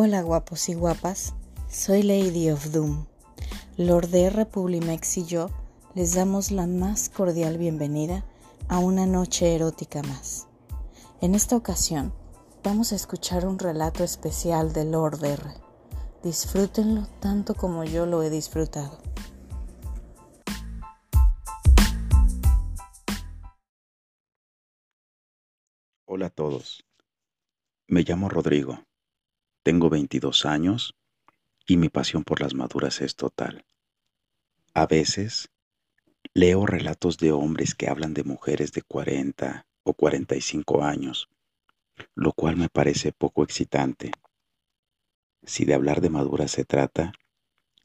Hola guapos y guapas, soy Lady of Doom. Lord R. Publimex y yo les damos la más cordial bienvenida a una noche erótica más. En esta ocasión vamos a escuchar un relato especial de Lord R. Disfrútenlo tanto como yo lo he disfrutado. Hola a todos. Me llamo Rodrigo. Tengo 22 años y mi pasión por las maduras es total. A veces leo relatos de hombres que hablan de mujeres de 40 o 45 años, lo cual me parece poco excitante. Si de hablar de maduras se trata,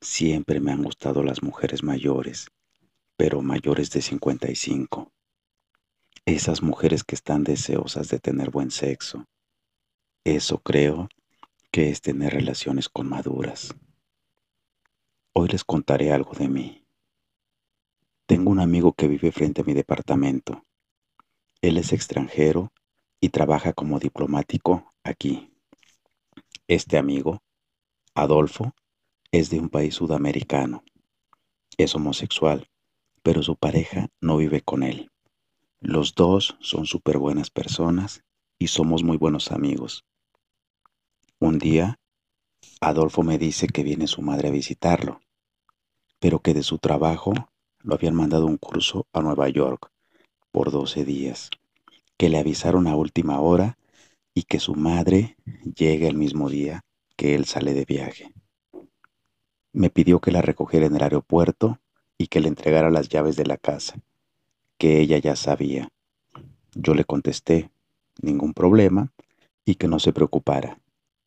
siempre me han gustado las mujeres mayores, pero mayores de 55. Esas mujeres que están deseosas de tener buen sexo. Eso creo que es tener relaciones con maduras. Hoy les contaré algo de mí. Tengo un amigo que vive frente a mi departamento. Él es extranjero y trabaja como diplomático aquí. Este amigo, Adolfo, es de un país sudamericano. Es homosexual, pero su pareja no vive con él. Los dos son súper buenas personas y somos muy buenos amigos. Un día, Adolfo me dice que viene su madre a visitarlo, pero que de su trabajo lo habían mandado un curso a Nueva York por 12 días, que le avisaron a última hora y que su madre llega el mismo día que él sale de viaje. Me pidió que la recogiera en el aeropuerto y que le entregara las llaves de la casa, que ella ya sabía. Yo le contesté, ningún problema, y que no se preocupara,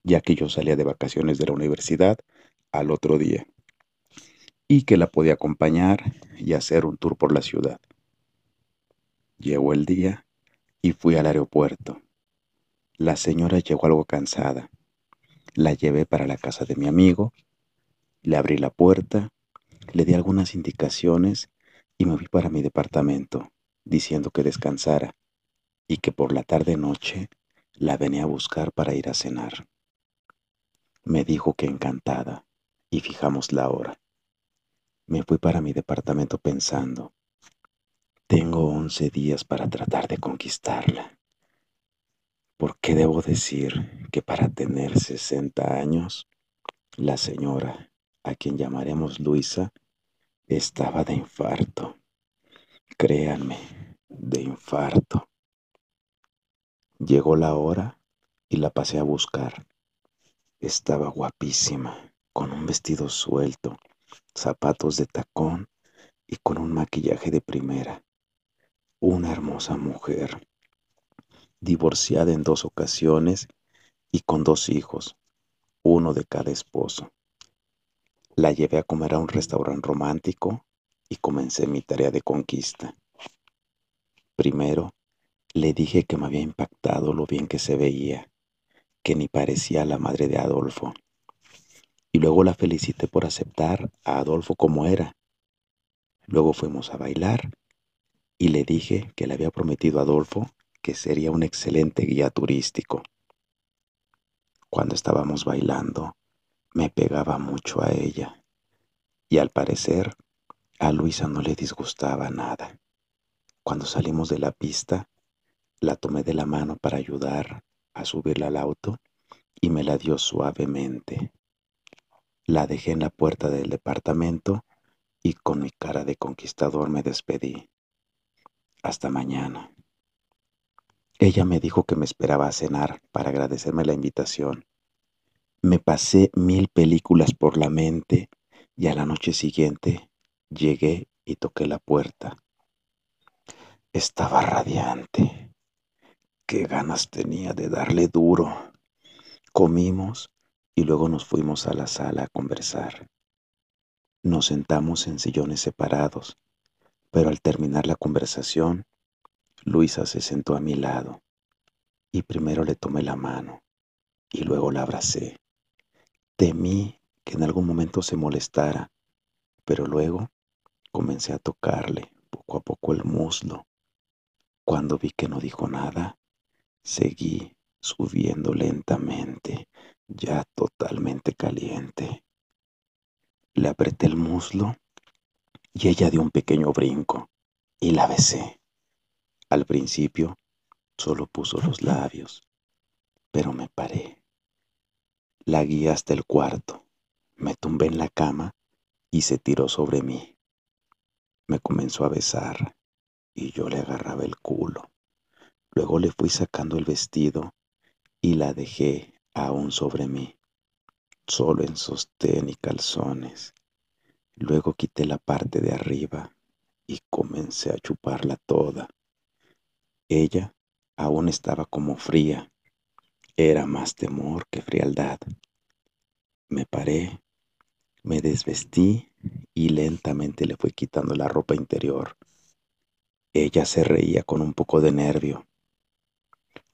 ya que yo salía de vacaciones de la universidad al otro día, y que la podía acompañar y hacer un tour por la ciudad. Llegó el día y fui al aeropuerto. La señora llegó algo cansada. La llevé para la casa de mi amigo, le abrí la puerta, le di algunas indicaciones y me fui para mi departamento, diciendo que descansara y que por la tarde-noche la venía a buscar para ir a cenar. Me dijo que encantada y fijamos la hora. Me fui para mi departamento pensando, tengo once días para tratar de conquistarla. ¿Por qué debo decir que para tener 60 años, la señora, a quien llamaremos Luisa, estaba de infarto? Créanme, de infarto. Llegó la hora y la pasé a buscar. Estaba guapísima, con un vestido suelto, zapatos de tacón y con un maquillaje de primera. Una hermosa mujer, divorciada en dos ocasiones y con dos hijos, uno de cada esposo. La llevé a comer a un restaurante romántico y comencé mi tarea de conquista. Primero, le dije que me había impactado lo bien que se veía que ni parecía la madre de Adolfo. Y luego la felicité por aceptar a Adolfo como era. Luego fuimos a bailar y le dije que le había prometido a Adolfo que sería un excelente guía turístico. Cuando estábamos bailando, me pegaba mucho a ella y al parecer a Luisa no le disgustaba nada. Cuando salimos de la pista, la tomé de la mano para ayudar a subirla al auto y me la dio suavemente. La dejé en la puerta del departamento y con mi cara de conquistador me despedí. Hasta mañana. Ella me dijo que me esperaba a cenar para agradecerme la invitación. Me pasé mil películas por la mente y a la noche siguiente llegué y toqué la puerta. Estaba radiante. Qué ganas tenía de darle duro. Comimos y luego nos fuimos a la sala a conversar. Nos sentamos en sillones separados, pero al terminar la conversación, Luisa se sentó a mi lado y primero le tomé la mano y luego la abracé. Temí que en algún momento se molestara, pero luego comencé a tocarle poco a poco el muslo. Cuando vi que no dijo nada, Seguí subiendo lentamente, ya totalmente caliente. Le apreté el muslo y ella dio un pequeño brinco y la besé. Al principio solo puso los labios, pero me paré. La guié hasta el cuarto, me tumbé en la cama y se tiró sobre mí. Me comenzó a besar y yo le agarraba el culo. Luego le fui sacando el vestido y la dejé aún sobre mí, solo en sostén y calzones. Luego quité la parte de arriba y comencé a chuparla toda. Ella aún estaba como fría. Era más temor que frialdad. Me paré, me desvestí y lentamente le fui quitando la ropa interior. Ella se reía con un poco de nervio.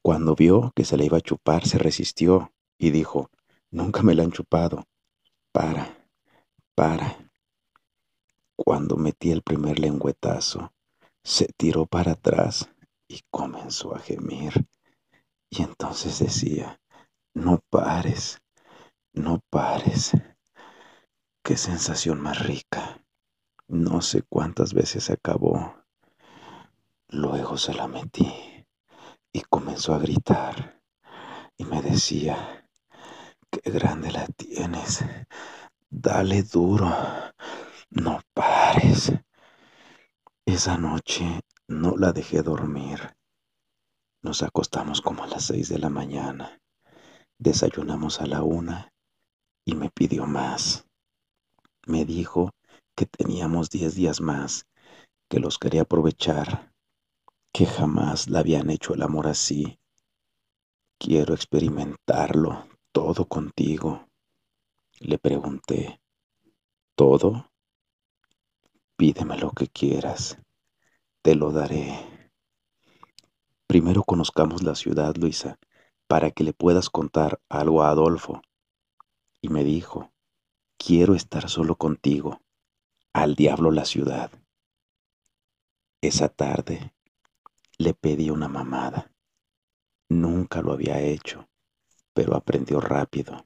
Cuando vio que se le iba a chupar, se resistió y dijo, nunca me la han chupado. Para, para. Cuando metí el primer lengüetazo, se tiró para atrás y comenzó a gemir. Y entonces decía, no pares, no pares. Qué sensación más rica. No sé cuántas veces acabó. Luego se la metí y comenzó a gritar y me decía, qué grande la tienes, dale duro, no pares. Esa noche no la dejé dormir. Nos acostamos como a las seis de la mañana, desayunamos a la una y me pidió más. Me dijo que teníamos diez días más, que los quería aprovechar que jamás la habían hecho el amor así. Quiero experimentarlo todo contigo. Le pregunté, ¿todo? Pídeme lo que quieras, te lo daré. Primero conozcamos la ciudad, Luisa, para que le puedas contar algo a Adolfo. Y me dijo, quiero estar solo contigo. Al diablo la ciudad. Esa tarde le pedí una mamada. Nunca lo había hecho, pero aprendió rápido.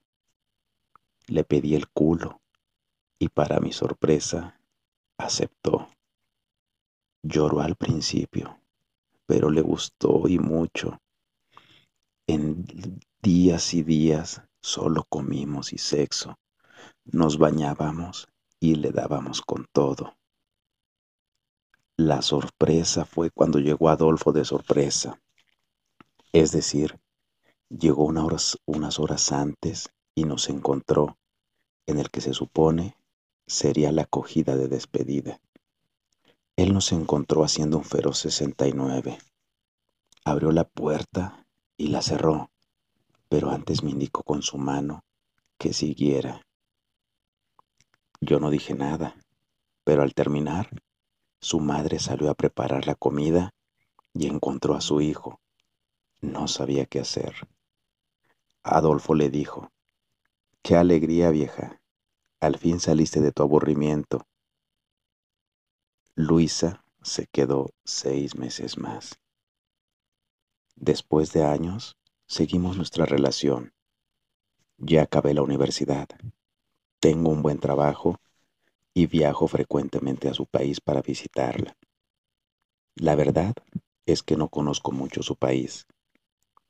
Le pedí el culo y para mi sorpresa aceptó. Lloró al principio, pero le gustó y mucho. En días y días solo comimos y sexo. Nos bañábamos y le dábamos con todo. La sorpresa fue cuando llegó Adolfo de sorpresa. Es decir, llegó unas horas antes y nos encontró en el que se supone sería la acogida de despedida. Él nos encontró haciendo un feroz 69. Abrió la puerta y la cerró, pero antes me indicó con su mano que siguiera. Yo no dije nada, pero al terminar su madre salió a preparar la comida y encontró a su hijo. No sabía qué hacer. Adolfo le dijo, Qué alegría vieja, al fin saliste de tu aburrimiento. Luisa se quedó seis meses más. Después de años, seguimos nuestra relación. Ya acabé la universidad. Tengo un buen trabajo y viajo frecuentemente a su país para visitarla. La verdad es que no conozco mucho su país,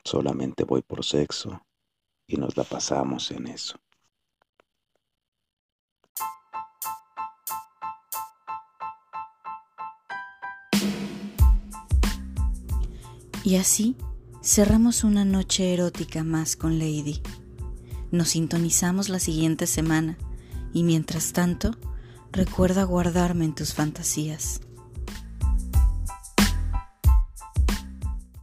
solamente voy por sexo y nos la pasamos en eso. Y así cerramos una noche erótica más con Lady. Nos sintonizamos la siguiente semana y mientras tanto, Recuerda guardarme en tus fantasías.